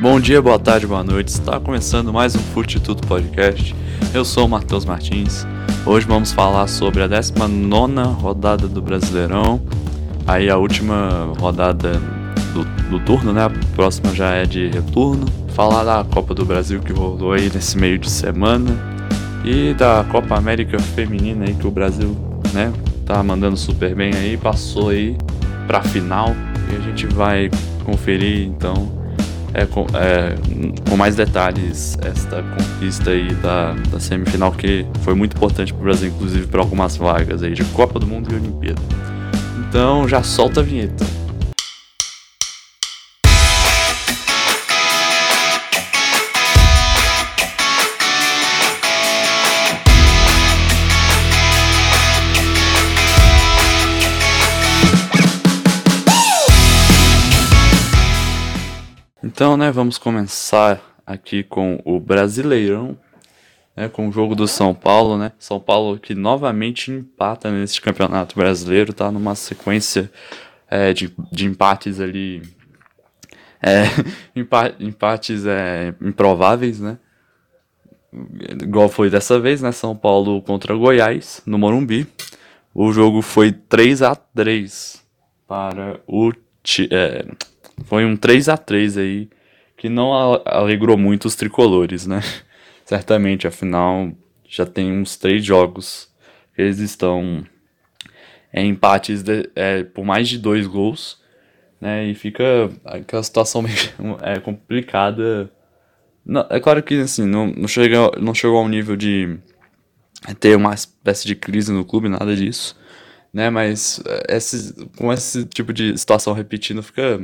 Bom dia, boa tarde, boa noite. Está começando mais um Fute Tudo Podcast. Eu sou o Matheus Martins. Hoje vamos falar sobre a 19 rodada do Brasileirão. Aí a última rodada do, do, turno, né? A próxima já é de retorno. Falar da Copa do Brasil que rolou aí nesse meio de semana. E da Copa América Feminina aí que o Brasil, né? Tá mandando super bem aí. Passou aí pra final. E a gente vai conferir então é, com, é, com, mais detalhes esta conquista aí da, da semifinal que foi muito importante para o Brasil, inclusive para algumas vagas aí de Copa do Mundo e Olimpíada. Então já solta a vinheta. Então, né, vamos começar aqui com o Brasileirão, né, com o jogo do São Paulo, né? São Paulo que novamente empata nesse campeonato brasileiro, tá numa sequência é, de, de empates ali, é, empates é, improváveis, né? Igual foi dessa vez, né? São Paulo contra Goiás, no Morumbi. O jogo foi 3 a 3 para o. É, foi um 3 a 3 aí que não alegrou muito os tricolores, né? Certamente, afinal, já tem uns três jogos que eles estão em empates de, é, por mais de dois gols, né? E fica aquela situação meio é, complicada. Não, é claro que assim, não, não, chega, não chegou ao nível de ter uma espécie de crise no clube, nada disso, né? Mas é, esse, com esse tipo de situação repetindo, fica,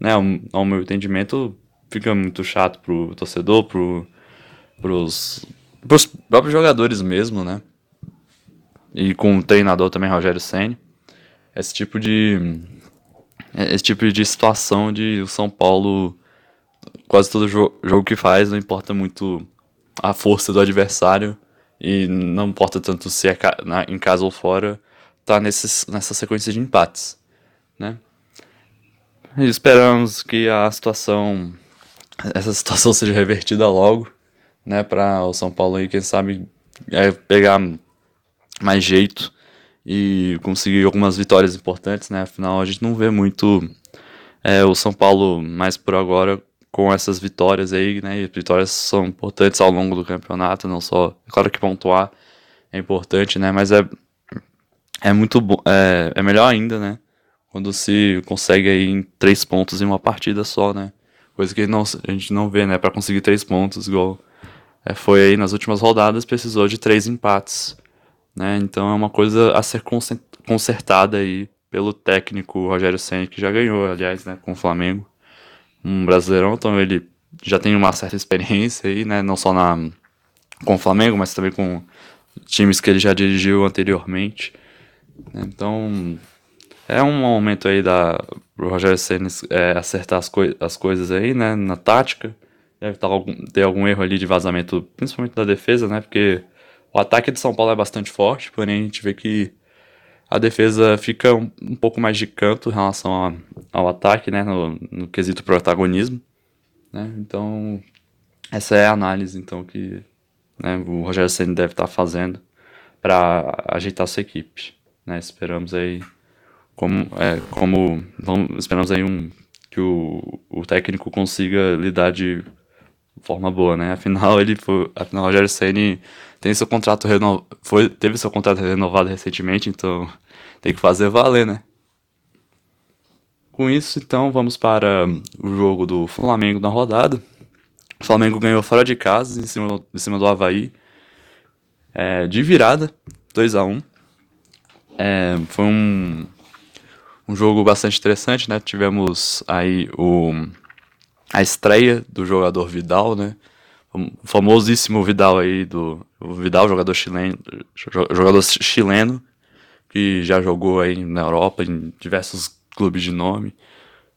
né, ao meu entendimento, fica muito chato pro torcedor, pro, pros, pros próprios jogadores mesmo, né? E com o treinador também, Rogério Senni. Esse tipo de. Esse tipo de situação de o São Paulo, quase todo jo jogo que faz, não importa muito a força do adversário e não importa tanto se é na, em casa ou fora, tá nesses, nessa sequência de empates, né? Esperamos que a situação essa situação seja revertida logo, né, para o São Paulo aí, quem sabe, é, pegar mais jeito e conseguir algumas vitórias importantes, né, afinal a gente não vê muito é, o São Paulo mais por agora com essas vitórias aí, né, e vitórias são importantes ao longo do campeonato, não só, é claro que pontuar é importante, né, mas é, é muito bom, é, é melhor ainda, né, quando se consegue aí em três pontos em uma partida só, né, Coisa que não, a gente não vê, né? Para conseguir três pontos, igual é, foi aí nas últimas rodadas, precisou de três empates. Né? Então é uma coisa a ser consertada aí pelo técnico Rogério Senna, que já ganhou, aliás, né, com o Flamengo. Um brasileirão, então ele já tem uma certa experiência aí, né? Não só na, com o Flamengo, mas também com times que ele já dirigiu anteriormente. Então, é um momento aí da o Rogério Senna é, acertar as, coi as coisas aí, né, na tática. Deve tá algum, ter algum erro ali de vazamento, principalmente da defesa, né, porque o ataque de São Paulo é bastante forte, porém a gente vê que a defesa fica um, um pouco mais de canto em relação a, ao ataque, né, no, no quesito protagonismo, né, então essa é a análise, então, que né, o Rogério Senna deve estar tá fazendo para ajeitar sua equipe, né, esperamos aí como, é, como vamos, esperamos aí um, que o, o técnico consiga lidar de forma boa, né? Afinal, ele foi, afinal, o Rogério Ceni tem seu contrato reno, foi, teve seu contrato renovado recentemente, então tem que fazer valer, né? Com isso, então, vamos para o jogo do Flamengo na rodada. O Flamengo ganhou fora de casa, em cima, em cima do Havaí, é, de virada, 2 a 1 é, Foi um, um jogo bastante interessante, né? Tivemos aí o, a estreia do jogador Vidal, né? O famosíssimo Vidal aí do Vidal, jogador chileno, jogador chileno que já jogou aí na Europa em diversos clubes de nome,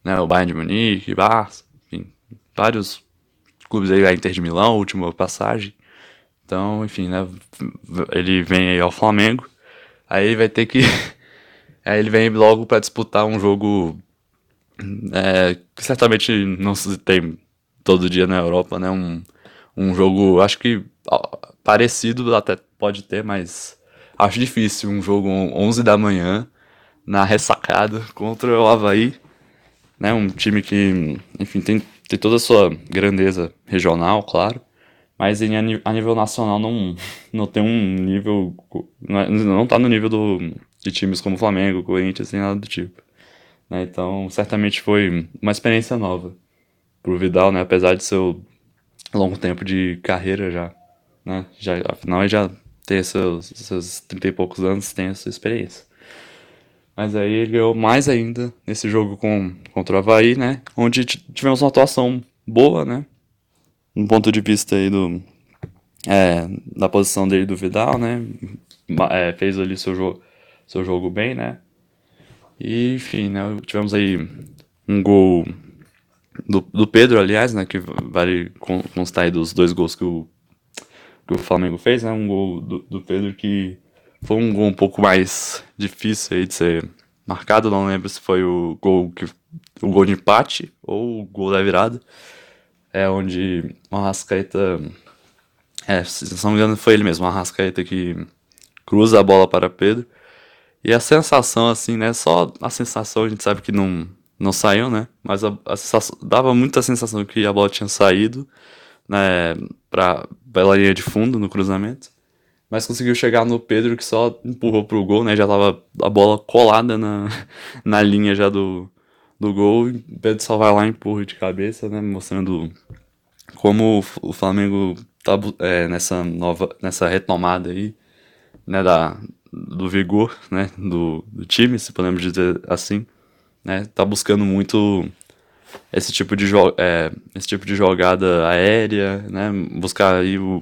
né? O Bayern de Munique, Barça, enfim, vários clubes aí, a Inter de Milão, última passagem. Então, enfim, né? Ele vem aí ao Flamengo. Aí vai ter que Aí ele vem logo para disputar um jogo é, que certamente não se tem todo dia na Europa, né? Um, um jogo, acho que parecido até pode ter, mas acho difícil um jogo 11 da manhã na ressacada contra o Havaí, né? Um time que, enfim, tem, tem toda a sua grandeza regional, claro, mas em, a nível nacional não, não tem um nível, não, é, não tá no nível do, de times como Flamengo, Corinthians, nem nada do tipo. Né? Então, certamente foi uma experiência nova pro Vidal, né? Apesar de seu longo tempo de carreira já, né? Já, afinal, ele já tem seus, seus 30 e poucos anos, tem essa experiência. Mas aí ele ganhou mais ainda nesse jogo com, contra o Havaí, né? Onde tivemos uma atuação boa, né? Um ponto de vista aí do. É, da posição dele do Vidal, né? É, fez ali seu jogo, seu jogo bem, né? E, enfim, né? Tivemos aí um gol do, do Pedro, aliás, né? Que vale constar aí dos dois gols que o, que o Flamengo fez, né? Um gol do, do Pedro que foi um gol um pouco mais difícil aí de ser marcado, não lembro se foi o gol que o gol de empate ou o gol da virada. É onde o Arrascaeta é, se não me engano foi ele mesmo, o Arrascaeta que cruza a bola para Pedro. E a sensação assim, né, só a sensação a gente sabe que não não saiu, né? Mas a, a sensação, dava muita sensação que a bola tinha saído, né, para pela linha de fundo no cruzamento mas conseguiu chegar no Pedro que só empurrou pro gol, né? Já tava a bola colada na, na linha já do, do gol. O Pedro só vai lá e empurra de cabeça, né? Mostrando como o Flamengo tá é, nessa nova nessa retomada aí, né? Da, do vigor, né? Do, do time, se podemos dizer assim, né? Tá buscando muito esse tipo de, é, esse tipo de jogada aérea, né? Buscar aí o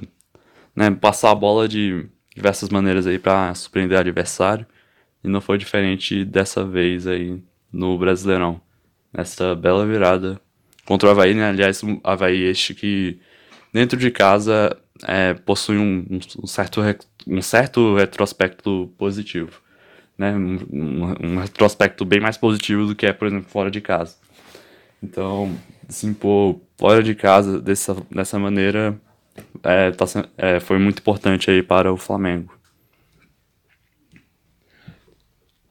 né, passar a bola de diversas maneiras aí para surpreender o adversário. E não foi diferente dessa vez aí no Brasileirão. Nessa bela virada contra o Havaí, né? Aliás, o Havaí este que dentro de casa é, possui um, um, certo, um certo retrospecto positivo. Né? Um, um, retrospecto bem mais positivo do que é, por exemplo, fora de casa. Então, se impor fora de casa dessa, dessa maneira é, tá, é, foi muito importante aí para o Flamengo.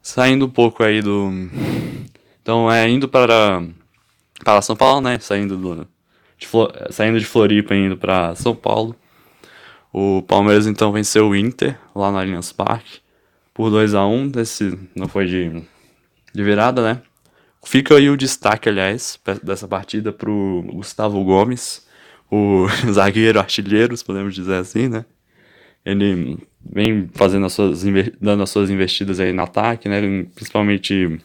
Saindo um pouco aí do. Então, é indo para, para São Paulo, né? Saindo, do, de saindo de Floripa indo para São Paulo. O Palmeiras então venceu o Inter lá no Allianz Parque por 2 a 1 Esse não foi de, de virada, né? Fica aí o destaque, aliás, dessa partida para o Gustavo Gomes, o zagueiro artilheiro, podemos dizer assim, né? Ele vem fazendo as suas, dando as suas investidas aí no ataque, né? Principalmente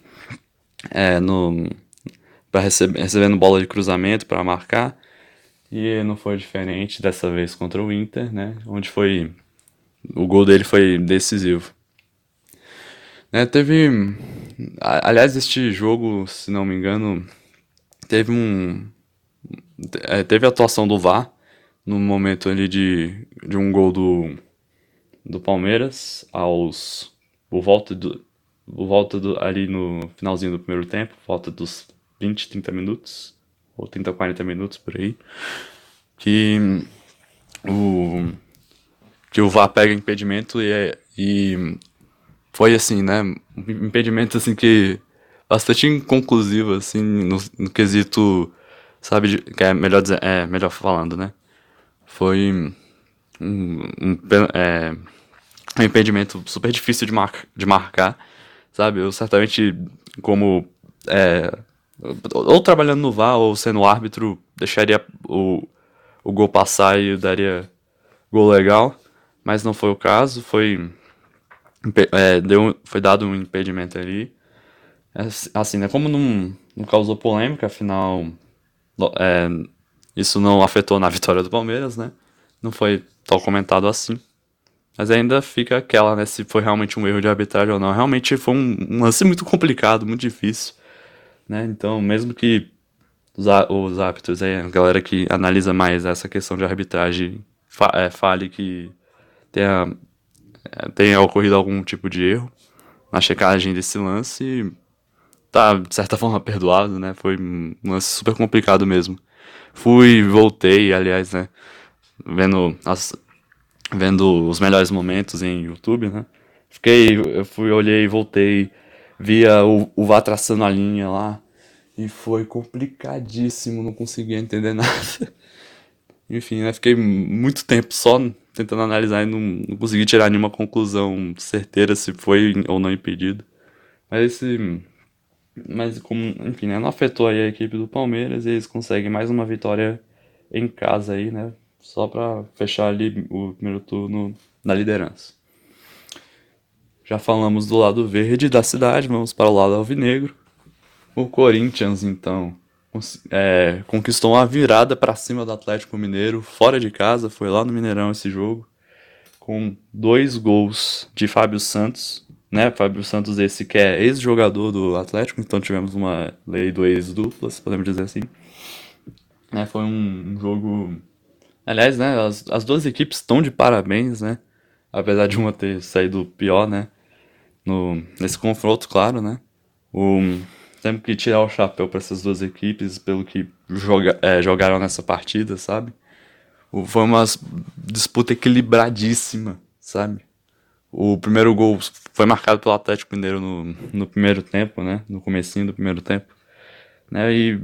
é, no receber, recebendo bola de cruzamento para marcar. E não foi diferente dessa vez contra o Inter, né? Onde foi o gol dele foi decisivo. Né, teve aliás este jogo, se não me engano, teve um é, teve a atuação do VAR no momento ali de, de um gol do, do Palmeiras aos por volta do por volta do, ali no finalzinho do primeiro tempo, volta dos 20, 30 minutos ou 30, 40 minutos por aí, que o que o VAR pega impedimento e, é, e foi assim, né, um impedimento assim que bastante inconclusivo assim no, no quesito sabe, que é melhor dizer, é melhor falando, né? Foi um, um, é, um impedimento super difícil de, mar, de marcar, sabe? Eu certamente, como é, ou trabalhando no VAR ou sendo árbitro, deixaria o, o gol passar e daria gol legal, mas não foi o caso, foi é, deu, foi dado um impedimento ali. É, assim, né? Como não, não causou polêmica, afinal é, isso não afetou na vitória do Palmeiras, né? Não foi tão comentado assim. Mas ainda fica aquela, né? Se foi realmente um erro de arbitragem ou não. Realmente foi um, um lance muito complicado, muito difícil. Né? Então, mesmo que os, os árbitros, aí, a galera que analisa mais essa questão de arbitragem, fa é, fale que tenha, é, tenha ocorrido algum tipo de erro na checagem desse lance, tá, de certa forma, perdoado, né? Foi um lance super complicado mesmo. fui, voltei, aliás, né? Vendo, as, vendo os melhores momentos em YouTube, né? Fiquei, eu fui, olhei, voltei, via o, o VAR traçando a linha lá. E foi complicadíssimo, não conseguia entender nada. Enfim, né? Fiquei muito tempo só tentando analisar e não, não consegui tirar nenhuma conclusão certeira se foi ou não impedido. Mas esse. Mas como, enfim, né, não afetou aí a equipe do Palmeiras e eles conseguem mais uma vitória em casa aí, né? Só para fechar ali o primeiro turno na liderança. Já falamos do lado verde da cidade, vamos para o lado alvinegro. O Corinthians, então, é, conquistou uma virada para cima do Atlético Mineiro, fora de casa, foi lá no Mineirão esse jogo, com dois gols de Fábio Santos, né? Fábio Santos, esse que é ex-jogador do Atlético, então tivemos uma lei do ex-duplas, podemos dizer assim. É, foi um, um, jogo. Aliás, né? As, as duas equipes estão de parabéns, né? Apesar de uma ter saído pior, né? No, nesse confronto, claro, né? O temos que tirar o chapéu para essas duas equipes pelo que joga, é, jogaram nessa partida, sabe? Foi uma disputa equilibradíssima, sabe? O primeiro gol foi marcado pelo Atlético Mineiro no, no primeiro tempo, né? No comecinho do primeiro tempo. Né? E,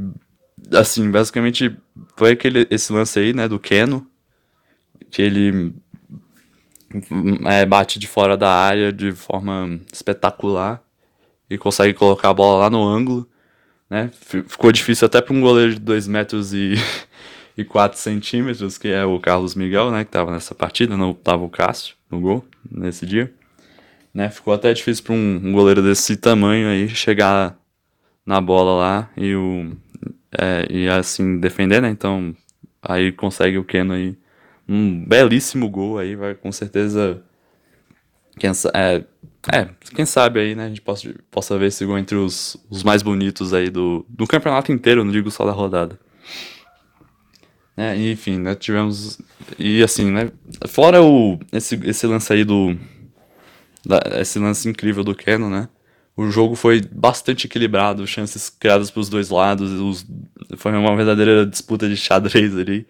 assim, basicamente foi aquele, esse lance aí, né? Do Keno, que ele é, bate de fora da área de forma espetacular e consegue colocar a bola lá no ângulo, né? Ficou difícil até para um goleiro de 2 metros e, e 4 centímetros, que é o Carlos Miguel, né? Que estava nessa partida, não estava o Cássio no gol nesse dia. Né? Ficou até difícil para um, um, goleiro desse tamanho aí chegar na bola lá e, o, é, e assim defender, né? Então aí consegue o Keno aí um belíssimo gol aí, vai com certeza é, é, quem sabe aí, né, a gente possa, possa ver esse gol entre os, os mais bonitos aí do, do campeonato inteiro, não digo só da rodada. É, enfim, né, tivemos, e assim, né, fora o, esse, esse lance aí do, da, esse lance incrível do Keno, né, o jogo foi bastante equilibrado, chances criadas para os dois lados, os, foi uma verdadeira disputa de xadrez ali,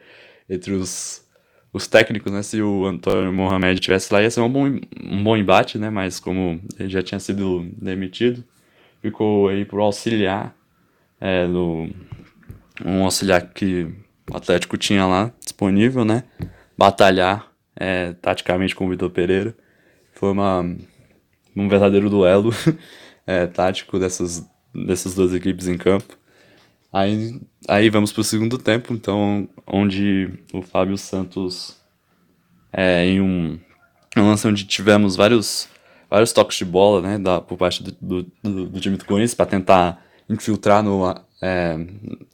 entre os, os técnicos, né? Se o Antônio Mohamed tivesse lá, ia ser um bom, um bom embate, né? Mas como ele já tinha sido demitido, ficou aí por auxiliar, é, um auxiliar que o Atlético tinha lá disponível, né? Batalhar é, taticamente com o Vitor Pereira. Foi uma, um verdadeiro duelo é, tático dessas, dessas duas equipes em campo. Aí, aí vamos para o segundo tempo, então, onde o Fábio Santos, é, em um, um lance onde tivemos vários, vários toques de bola né, da, por parte do, do, do time do Corinthians para tentar infiltrar, no, é,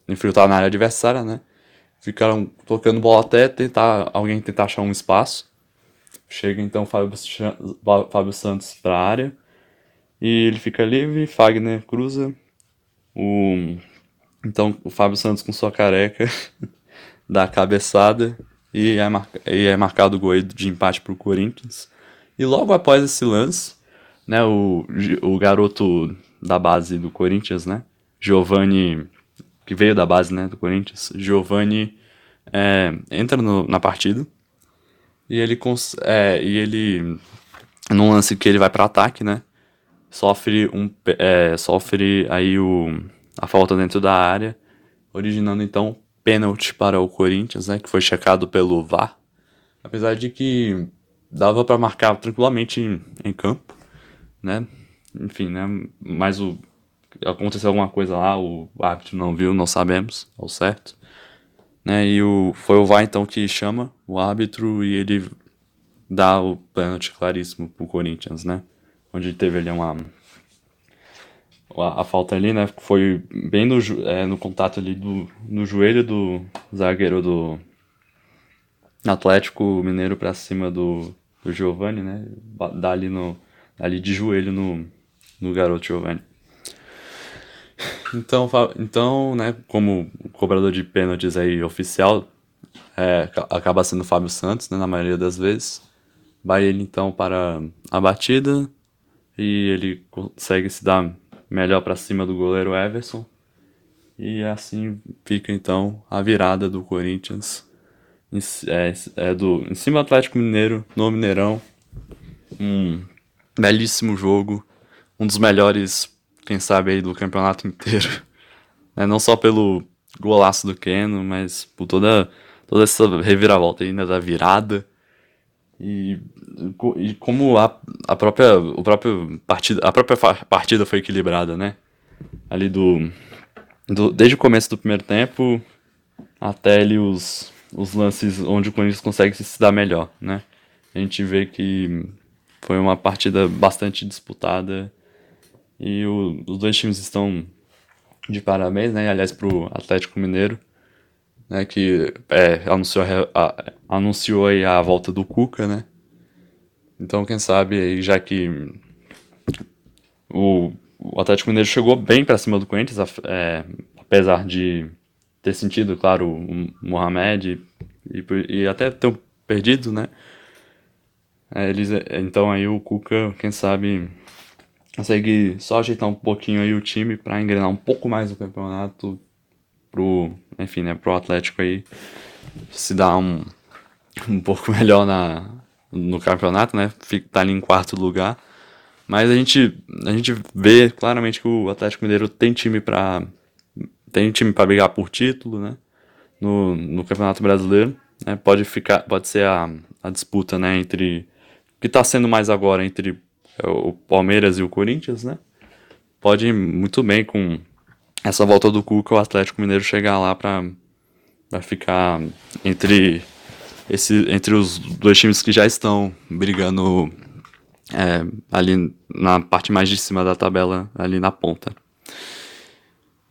infiltrar na área adversária, né? Ficaram tocando bola até tentar alguém tentar achar um espaço. Chega então Fábio, Fábio Santos para a área e ele fica livre, Fagner cruza, o então o Fábio Santos com sua careca dá a cabeçada e é, mar... e é marcado o gol de empate para o Corinthians. E logo após esse lance, né, o, o garoto da base do Corinthians, né, Giovanni, que veio da base né, do Corinthians, Giovanni é, entra no, na partida e ele, cons... é, e ele, num lance que ele vai para ataque, né, sofre um é, sofre aí o a falta dentro da área, originando então pênalti para o Corinthians, né, que foi checado pelo VAR. Apesar de que dava para marcar tranquilamente em, em, campo, né? Enfim, né? Mas o aconteceu alguma coisa lá, o árbitro não viu, não sabemos ao certo, né? E o foi o VAR então que chama o árbitro e ele dá o pênalti claríssimo pro Corinthians, né? Onde teve ali uma a, a, falta ali, né? Foi bem no, é, no contato ali do, no joelho do zagueiro do Atlético Mineiro para cima do, do Giovanni, né? Dá ali, no, ali de joelho no, no garoto Giovanni. Então, então, né, como cobrador de pênaltis aí oficial, é, acaba sendo o Fábio Santos, né, na maioria das vezes. Vai ele então para a batida e ele consegue se dar melhor para cima do goleiro Everson. E assim fica então a virada do Corinthians em, é, é do, em cima do Atlético Mineiro, no Mineirão. Um belíssimo jogo, um dos melhores, quem sabe, aí do campeonato inteiro. É, não só pelo golaço do Keno, mas por toda, toda essa reviravolta ainda da virada. E, e como a, a própria, o próprio partida, a própria partida foi equilibrada, né? Ali do, do desde o começo do primeiro tempo até ali os, os lances onde o Corinthians consegue se dar melhor, né? A gente vê que foi uma partida bastante disputada e o, os dois times estão de parabéns, né? Aliás, para o Atlético Mineiro, né? Que é, anunciou, a, anunciou aí a volta do Cuca, né? Então, quem sabe, já que o, o Atlético Mineiro chegou bem para cima do Corinthians, é, apesar de ter sentido, claro, o Mohamed e, e até ter perdido, né? É, eles, então aí o Cuca, quem sabe, consegue só ajeitar um pouquinho aí o time para engrenar um pouco mais o campeonato pro, enfim, né, pro Atlético aí se dar um, um pouco melhor na, no campeonato, né? Fica, tá ali em quarto lugar. Mas a gente, a gente vê claramente que o Atlético Mineiro tem time para tem time para brigar por título, né? No, no Campeonato Brasileiro, né? Pode ficar, pode ser a, a disputa, né, entre que está sendo mais agora entre é, o Palmeiras e o Corinthians, né? Pode ir muito bem com essa volta do Cuca o Atlético Mineiro chegar lá para ficar entre esse, entre os dois times que já estão brigando é, ali na parte mais de cima da tabela, ali na ponta.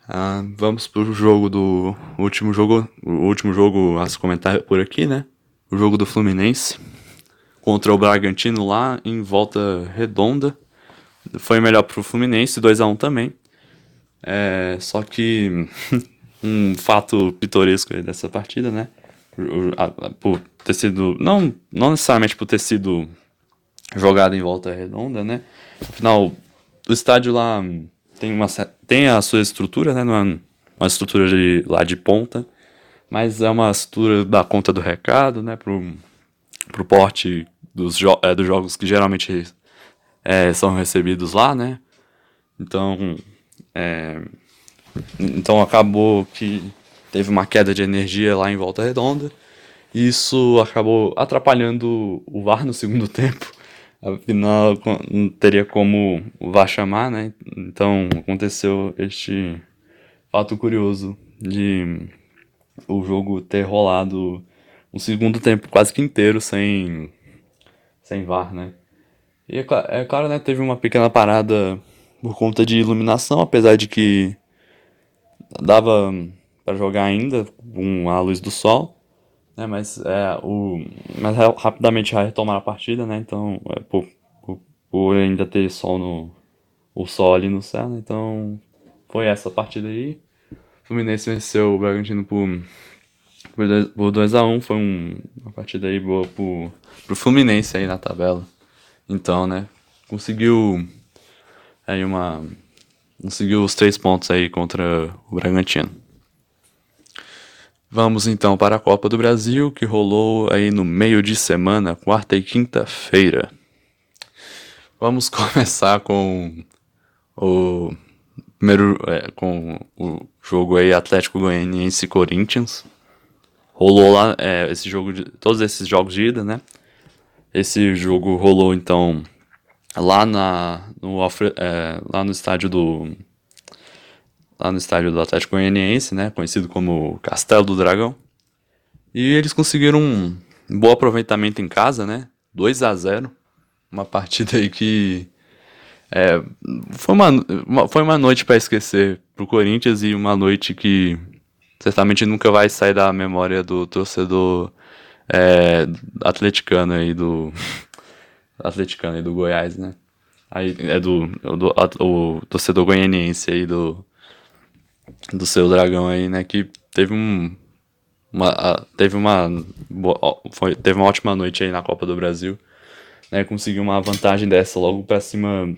Ah, vamos pro jogo do último jogo, o último jogo a se comentar por aqui, né? O jogo do Fluminense contra o Bragantino lá em volta redonda. Foi melhor pro Fluminense, 2 a 1 também. É, só que um fato pitoresco dessa partida, né? Por ter sido. Não, não necessariamente por ter sido jogado em volta redonda, né? Afinal, o estádio lá tem, uma, tem a sua estrutura, né? Não é uma estrutura de, lá de ponta, mas é uma estrutura da conta do recado, né? Pro, pro porte dos, jo é, dos jogos que geralmente é, são recebidos lá, né? Então, é, então acabou que teve uma queda de energia lá em Volta Redonda. E isso acabou atrapalhando o VAR no segundo tempo. Afinal, não teria como o VAR chamar, né? Então aconteceu este fato curioso de o jogo ter rolado um segundo tempo quase que inteiro sem sem VAR, né? E é, é claro, né, teve uma pequena parada por conta de iluminação, apesar de que dava para jogar ainda com a luz do sol, né? Mas é o mas rapidamente já retomaram a partida, né? Então, é, por, por, por, ainda ter sol no o sol ali no céu, né? Então, foi essa partida aí. O Fluminense venceu o Bragantino por por 2x1 um, foi um, uma partida aí boa pro, pro Fluminense aí na tabela. Então, né? Conseguiu aí uma. Conseguiu os três pontos aí contra o Bragantino. Vamos então para a Copa do Brasil, que rolou aí no meio de semana, quarta e quinta-feira. Vamos começar com o primeiro é, com o jogo aí Atlético Goianiense Corinthians rolou lá é, esse jogo de todos esses jogos de ida, né? Esse jogo rolou então lá na no é, lá no estádio do lá no estádio do Atlético Goianiense, né? Conhecido como Castelo do Dragão. E eles conseguiram um bom aproveitamento em casa, né? 2 a 0 Uma partida aí que é, foi, uma, uma, foi uma noite para esquecer pro Corinthians e uma noite que certamente nunca vai sair da memória do torcedor é, atleticano aí do atleticano aí do Goiás, né? Aí é do, do o torcedor goianiense aí do do seu dragão aí, né, que teve um uma, teve uma foi, teve uma ótima noite aí na Copa do Brasil, né? Conseguiu uma vantagem dessa logo para cima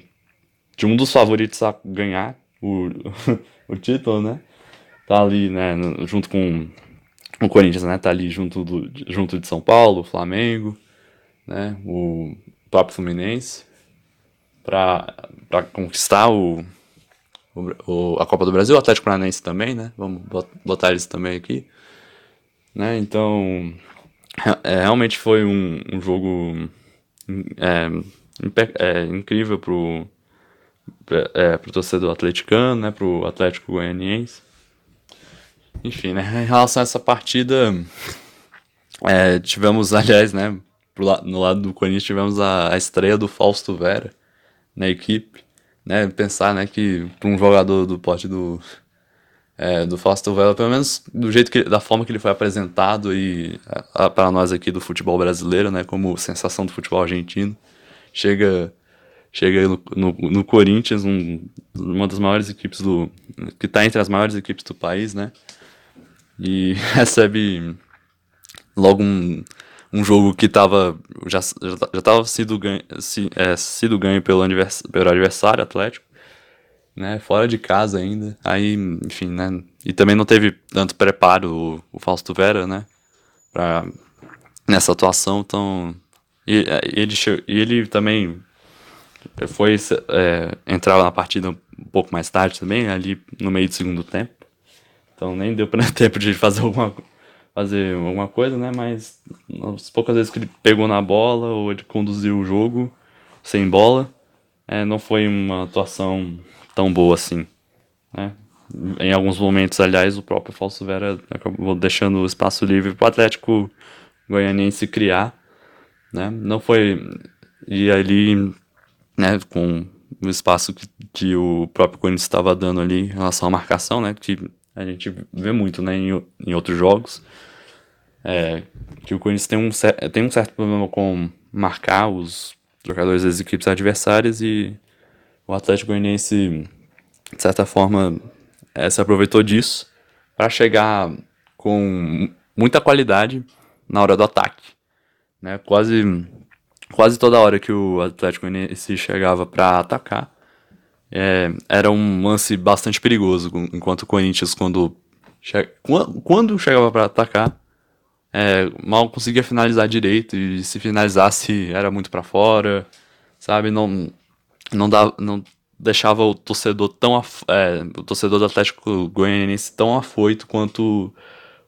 de um dos favoritos a ganhar o, o título, né? tá ali, né, junto com o Corinthians, né, tá ali junto, do, junto de São Paulo, Flamengo, né, o próprio Fluminense, para conquistar o, o, a Copa do Brasil, o Atlético Paranaense também, né, vamos botar eles também aqui, né, então, é, realmente foi um, um jogo é, é, incrível pro, é, pro torcedor atleticano, né, pro Atlético Goianiense, enfim, né, em relação a essa partida, é, tivemos, aliás, né, no lado do Corinthians tivemos a, a estreia do Fausto Vera na equipe, né, pensar, né, que para um jogador do porte do é, do Fausto Vera, pelo menos do jeito que da forma que ele foi apresentado e para nós aqui do futebol brasileiro, né, como sensação do futebol argentino, chega chega no, no, no Corinthians, um, uma das maiores equipes do que está entre as maiores equipes do país, né, e recebe logo um, um jogo que tava, já já estava sido ganho, si, é, sido ganho pelo, pelo adversário Atlético, né, fora de casa ainda. Aí, enfim, né, e também não teve tanto preparo o, o Fausto Vera, né, para nessa atuação, então e, é, ele e ele também foi é, entrar na partida um pouco mais tarde também, ali no meio do segundo tempo. Então nem deu para tempo de fazer alguma, fazer alguma coisa, né? Mas as poucas vezes que ele pegou na bola ou ele conduziu o jogo sem bola, é, não foi uma atuação tão boa assim, né? Em alguns momentos, aliás, o próprio Falso Vera acabou deixando o espaço livre para o Atlético Goianiense criar, né? Não foi e ali, né? Com o espaço que, que o próprio Corinthians estava dando ali em relação à marcação, né? Que a gente vê muito né, em, em outros jogos. É, que o Corinthians tem um, tem um certo problema com marcar os jogadores das equipes adversárias e o Atlético Goianiense, de certa forma, é, se aproveitou disso para chegar com muita qualidade na hora do ataque. Né? Quase, quase toda hora que o Atlético Goianiense chegava para atacar, é, era um lance bastante perigoso, enquanto o Corinthians, quando, che quando chegava para atacar, é, mal conseguia finalizar direito, e se finalizasse era muito para fora, sabe? Não, não, dava, não deixava o torcedor tão é, o torcedor do Atlético Goianiense tão afoito quanto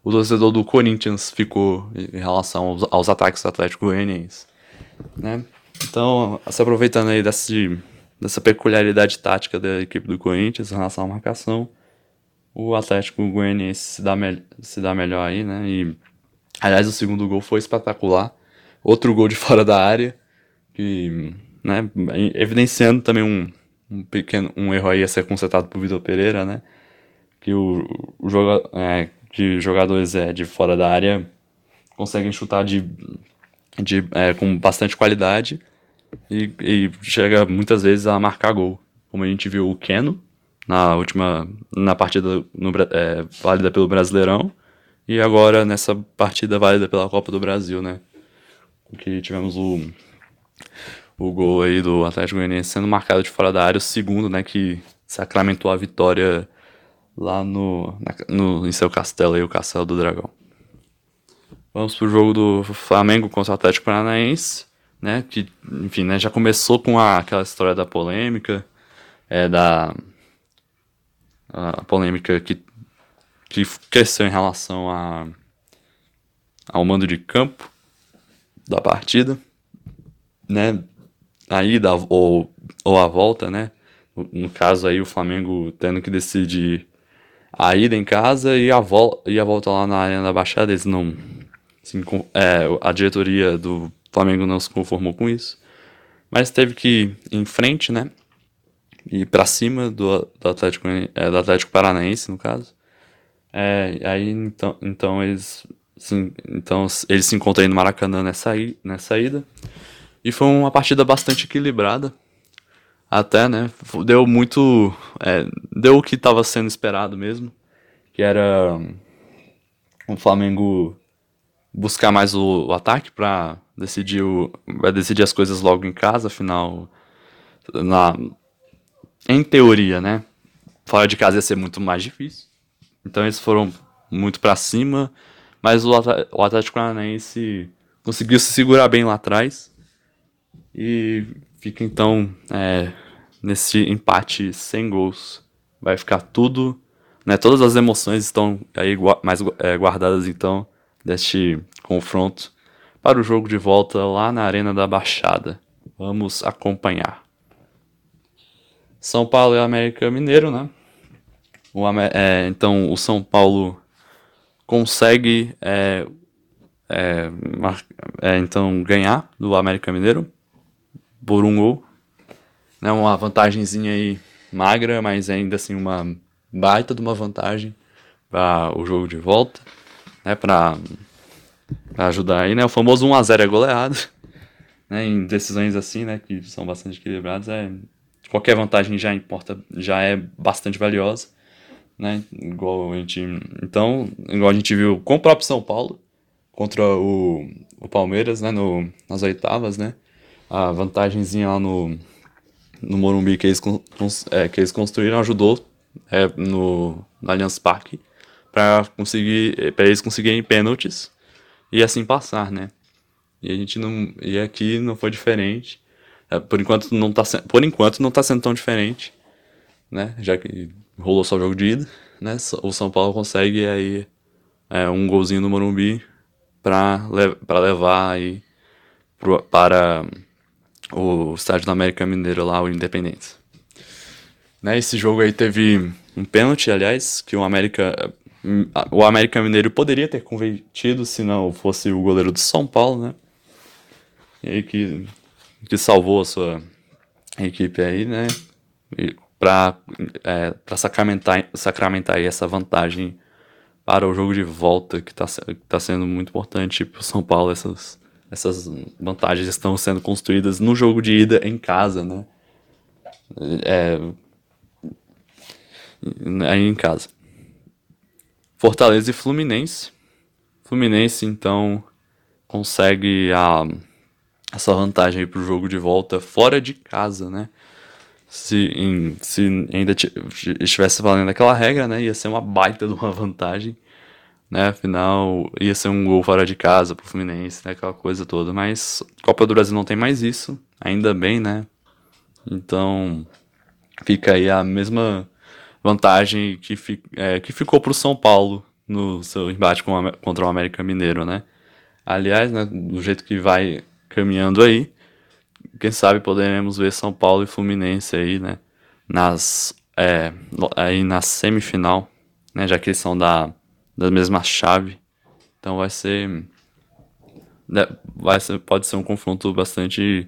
o torcedor do Corinthians ficou em relação aos, aos ataques do Atlético Goianiense, né? Então, se aproveitando aí desse dessa peculiaridade tática da equipe do Corinthians em relação à marcação, o Atlético Goianiense se dá, se dá melhor aí, né? E, aliás, o segundo gol foi espetacular. Outro gol de fora da área, que, né, evidenciando também um, um pequeno um erro aí a ser consertado por Vitor Pereira, né? Que o, o joga, é, que jogadores é, de fora da área conseguem chutar de, de, é, com bastante qualidade e, e chega muitas vezes a marcar gol. Como a gente viu o Keno na última na partida no, é, válida pelo Brasileirão e agora nessa partida válida pela Copa do Brasil, né? Que tivemos o, o gol aí do Atlético Goianiense sendo marcado de fora da área, o segundo, né, que sacramentou a vitória lá no, na, no em seu castelo aí, o Castelo do Dragão. Vamos pro jogo do Flamengo contra o Atlético Paranaense né? Que, enfim, né, já começou com a, aquela história da polêmica, é, da a polêmica que, que cresceu em relação a, ao mando de campo da partida, né? A ida ou, ou a volta, né? No caso aí o Flamengo tendo que decidir a ida em casa e a, vol e a volta lá na Arena da Baixada, eles não. Assim, é, a diretoria do Flamengo não se conformou com isso. Mas teve que ir em frente, né? E para cima do, do, Atlético, é, do Atlético Paranaense, no caso. É, aí então, então eles sim, então eles se encontram aí no Maracanã nessa, nessa ida. E foi uma partida bastante equilibrada. Até, né? Deu muito. É, deu o que estava sendo esperado mesmo. Que era um Flamengo buscar mais o, o ataque para decidir vai decidir as coisas logo em casa, afinal na em teoria, né? Fora de casa ia ser muito mais difícil. Então eles foram muito para cima, mas o, o Atlético Paranaense conseguiu se segurar bem lá atrás e fica então é, nesse empate sem gols. Vai ficar tudo, né? Todas as emoções estão aí mais é, guardadas então deste confronto para o jogo de volta lá na Arena da Baixada. Vamos acompanhar. São Paulo e América Mineiro, né? O, é, então o São Paulo consegue é, é, é, então ganhar do América Mineiro por um gol. Né, uma vantagemzinha aí magra, mas ainda assim uma baita de uma vantagem para o jogo de volta, né, para ajudar aí, né, o famoso 1 a 0 é goleado, né, em decisões assim, né, que são bastante equilibradas, é qualquer vantagem já importa, já é bastante valiosa, né, igual a gente, então, igual a gente viu com o próprio São Paulo contra o, o Palmeiras, né, no, nas oitavas, né, a vantagemzinha lá no, no Morumbi que eles, é, que eles construíram ajudou é, no, no Allianz Parque para conseguir para eles conseguirem pênaltis e assim passar, né? E a gente não e aqui não foi diferente. É, por enquanto não tá por enquanto não tá sendo tão diferente, né? Já que rolou só o jogo de ida, né? O São Paulo consegue aí é, um golzinho no Morumbi para para levar aí pro, para o estádio da América Mineiro lá, o Independência. Né, esse jogo aí teve um pênalti, aliás, que o América o América Mineiro poderia ter convertido se não fosse o goleiro do São Paulo, né? E aí que, que salvou a sua equipe aí, né? Para é, sacramentar, sacramentar essa vantagem para o jogo de volta, que está tá sendo muito importante para o São Paulo, essas, essas vantagens estão sendo construídas no jogo de ida em casa, né? É, em casa. Fortaleza e Fluminense. Fluminense, então, consegue a, essa vantagem aí pro jogo de volta fora de casa, né? Se, em, se ainda estivesse valendo aquela regra, né? Ia ser uma baita de uma vantagem né? Afinal, ia ser um gol fora de casa pro Fluminense, né? Aquela coisa toda. Mas Copa do Brasil não tem mais isso, ainda bem, né? Então, fica aí a mesma vantagem que, fi, é, que ficou pro São Paulo no seu embate com contra o América Mineiro, né? Aliás, né, do jeito que vai caminhando aí, quem sabe poderemos ver São Paulo e Fluminense aí, né? Nas, é, aí na semifinal, né? Já que eles são da da mesma chave. Então vai ser, né, vai ser pode ser um confronto bastante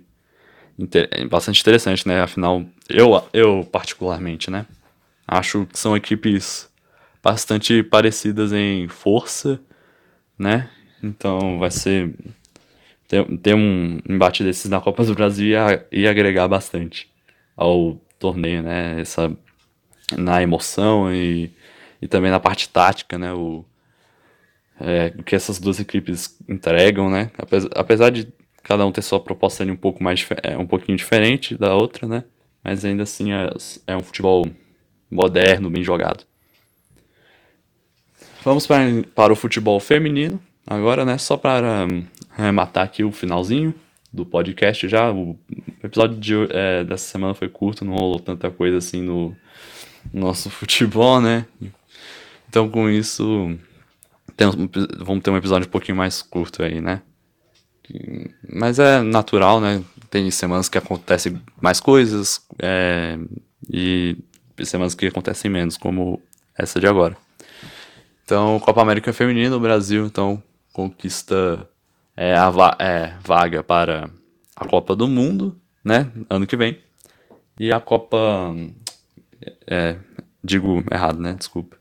bastante interessante, né? Afinal, eu eu particularmente, né, acho que são equipes bastante parecidas em força, né? Então vai ser ter, ter um embate desses na Copa do Brasil ia, agregar bastante ao torneio, né? Essa na emoção e e também na parte tática, né? O, é, que essas duas equipes entregam, né? Apesar, apesar de cada um ter sua proposta ali um pouco mais é, um pouquinho diferente da outra, né? Mas ainda assim é, é um futebol moderno, bem jogado. Vamos para, para o futebol feminino agora, né? Só para um, matar aqui o finalzinho do podcast já. O episódio de, é, dessa semana foi curto, não rolou tanta coisa assim no nosso futebol, né? Então, com isso, temos, vamos ter um episódio um pouquinho mais curto aí, né? Mas é natural, né? Tem semanas que acontecem mais coisas é, e semanas que acontecem menos, como essa de agora. Então, Copa América Feminina, o Brasil, então, conquista é, a va é, vaga para a Copa do Mundo, né? Ano que vem. E a Copa. É, digo errado, né? Desculpa.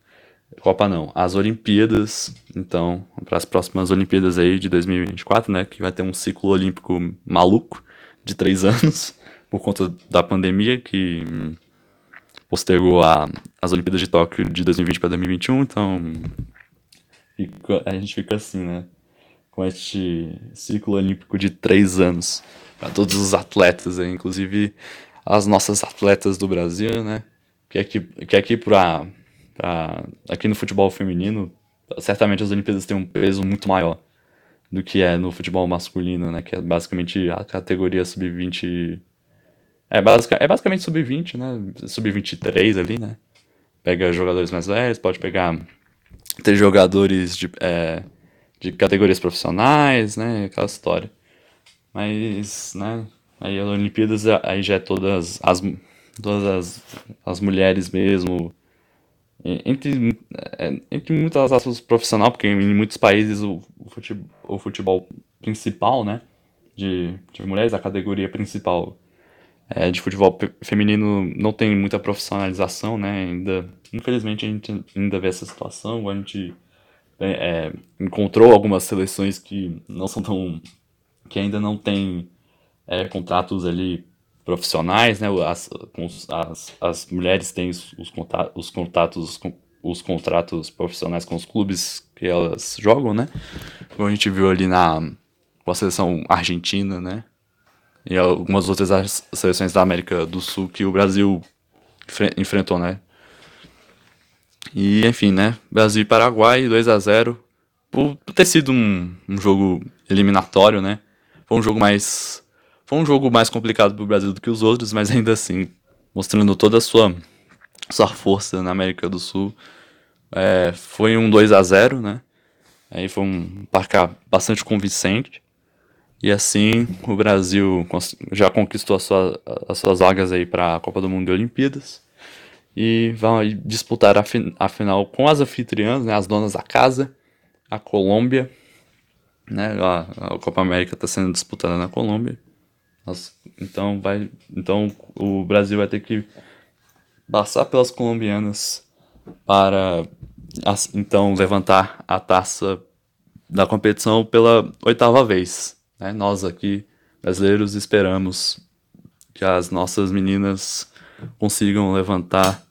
Copa não, as Olimpíadas, então, para as próximas Olimpíadas aí de 2024, né, que vai ter um ciclo olímpico maluco de três anos, por conta da pandemia, que postergou a, as Olimpíadas de Tóquio de 2020 para 2021, então a gente fica assim, né, com este ciclo olímpico de três anos para todos os atletas, aí, inclusive as nossas atletas do Brasil, né, que aqui, que aqui para Pra, aqui no futebol feminino, certamente as Olimpíadas têm um peso muito maior do que é no futebol masculino, né? Que é basicamente a categoria sub-20. É, basic, é basicamente sub-20, né? Sub-23 ali, né? Pega jogadores mais velhos, pode pegar. ter jogadores de, é, de categorias profissionais, né? Aquela história. Mas, né? Aí as Olimpíadas aí já é todas as, todas as, as mulheres mesmo. Entre, é, entre muitas aspas profissional, porque em muitos países o, futebol, o futebol principal, né? De, de mulheres, a categoria principal é, de futebol feminino não tem muita profissionalização, né? Ainda, infelizmente a gente ainda vê essa situação. A gente é, é encontrou algumas seleções que não são tão que ainda não tem é, contratos ali profissionais, né? As, as, as mulheres têm os, os contatos, os contratos profissionais com os clubes que elas jogam, né? Como a gente viu ali na com a seleção argentina, né? E algumas outras seleções da América do Sul que o Brasil enfrentou, né? E enfim, né? Brasil e Paraguai 2 a 0 por ter sido um, um jogo eliminatório, né? Foi um jogo mais. Foi um jogo mais complicado para o Brasil do que os outros, mas ainda assim, mostrando toda a sua, sua força na América do Sul. É, foi um 2 a 0 né? Aí foi um placar bastante convincente. E assim o Brasil já conquistou sua, as suas vagas aí para a Copa do Mundo e Olimpíadas. E vão disputar a, fin a final com as anfitriãs, né, as donas da casa, a Colômbia né? A, a Copa América está sendo disputada na Colômbia. então vai, então o Brasil vai ter que passar pelas colombianas para então levantar a taça da competição pela oitava vez. Né? Nós aqui brasileiros esperamos que as nossas meninas consigam levantar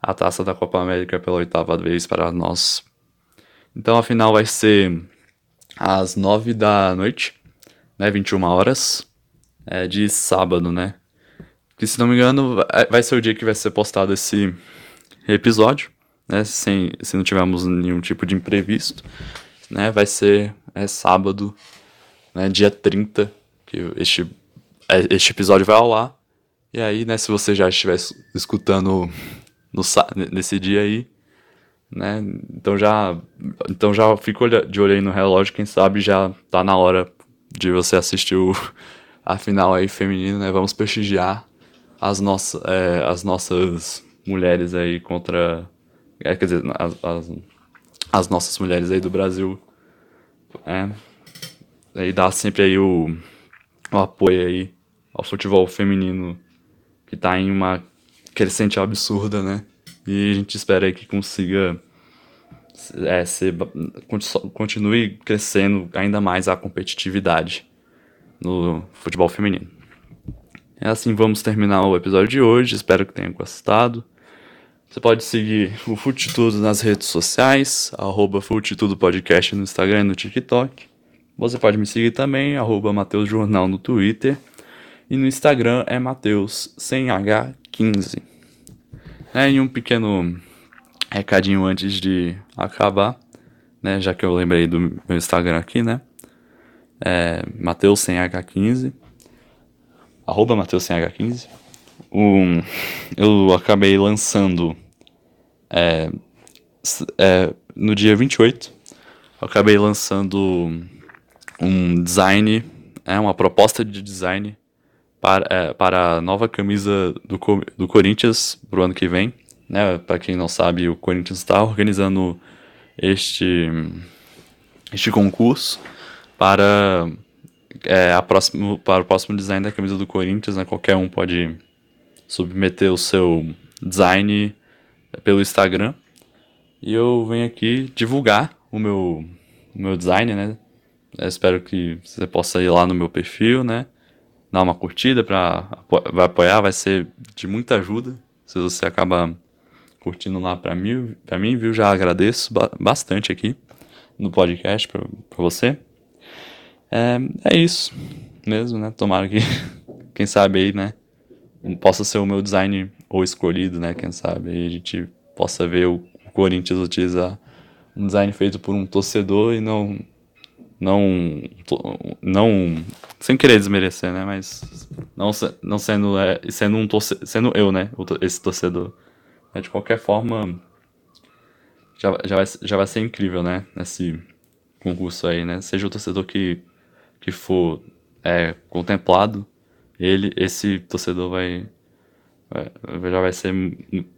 a taça da Copa América pela oitava vez para nós. Então a final vai ser às 9 da noite, né, 21 horas, é, de sábado, né? Que se não me engano, vai ser o dia que vai ser postado esse episódio, né? Sem, se não tivermos nenhum tipo de imprevisto, né? Vai ser é, sábado, né, dia 30, que este, é, este episódio vai ao ar. E aí, né, se você já estiver escutando no, nesse dia aí, né? Então já, então já fico de olho aí no relógio, quem sabe já tá na hora de você assistir o, a final aí feminina, né? Vamos prestigiar as, nossas é, as nossas mulheres aí contra, é, quer dizer, as, as, as, nossas mulheres aí do Brasil, é, e dar sempre aí o, o apoio aí ao futebol feminino que tá em uma crescente absurda, né? E a gente espera aí que consiga é, ser, continue crescendo ainda mais a competitividade no futebol feminino. É assim, vamos terminar o episódio de hoje. Espero que tenham gostado. Você pode seguir o Fute Tudo nas redes sociais, arroba Fute Tudo Podcast no Instagram e no TikTok. Você pode me seguir também, arroba Mateus Jornal no Twitter. E no Instagram é Mateus sem H15. É, e um pequeno recadinho antes de acabar, né? Já que eu lembrei do meu Instagram aqui, né? É Mateus sem H15. Arroba Mateus sem H15. Um, eu acabei lançando é, é, no dia 28. Eu acabei lançando um design, é uma proposta de design para, é, para a nova camisa do, do Corinthians pro ano que vem. Né? Para quem não sabe, o Corinthians está organizando este, este concurso para, é, a próximo, para o próximo design da camisa do Corinthians. Né? Qualquer um pode submeter o seu design pelo Instagram. E eu venho aqui divulgar o meu, o meu design, né? Eu espero que você possa ir lá no meu perfil, né? dar uma curtida para vai apoiar, vai ser de muita ajuda se você acabar curtindo lá para mim, para mim, viu? Já agradeço bastante aqui no podcast para você. É, é isso mesmo, né? Tomara que, quem sabe aí, né? Possa ser o meu design ou escolhido, né? Quem sabe aí a gente possa ver o Corinthians utilizar um design feito por um torcedor e não não não sem querer desmerecer, né, mas não não sendo é, sendo um torce, sendo eu, né, esse torcedor. É, de qualquer forma já, já, vai, já vai ser incrível, né, nesse concurso aí, né? Seja o torcedor que que for é, contemplado, ele esse torcedor vai já vai ser,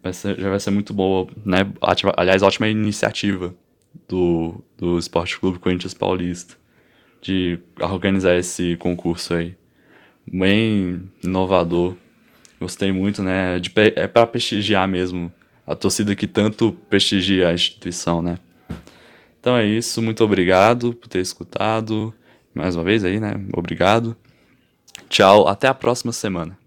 vai ser, já vai ser muito boa, né? Ativa, aliás, ótima iniciativa do, do Esporte Clube Corinthians Paulista de organizar esse concurso aí. Bem inovador. Gostei muito, né? De, é para prestigiar mesmo a torcida que tanto prestigia a instituição, né? Então é isso, muito obrigado por ter escutado. Mais uma vez aí, né? Obrigado. Tchau, até a próxima semana.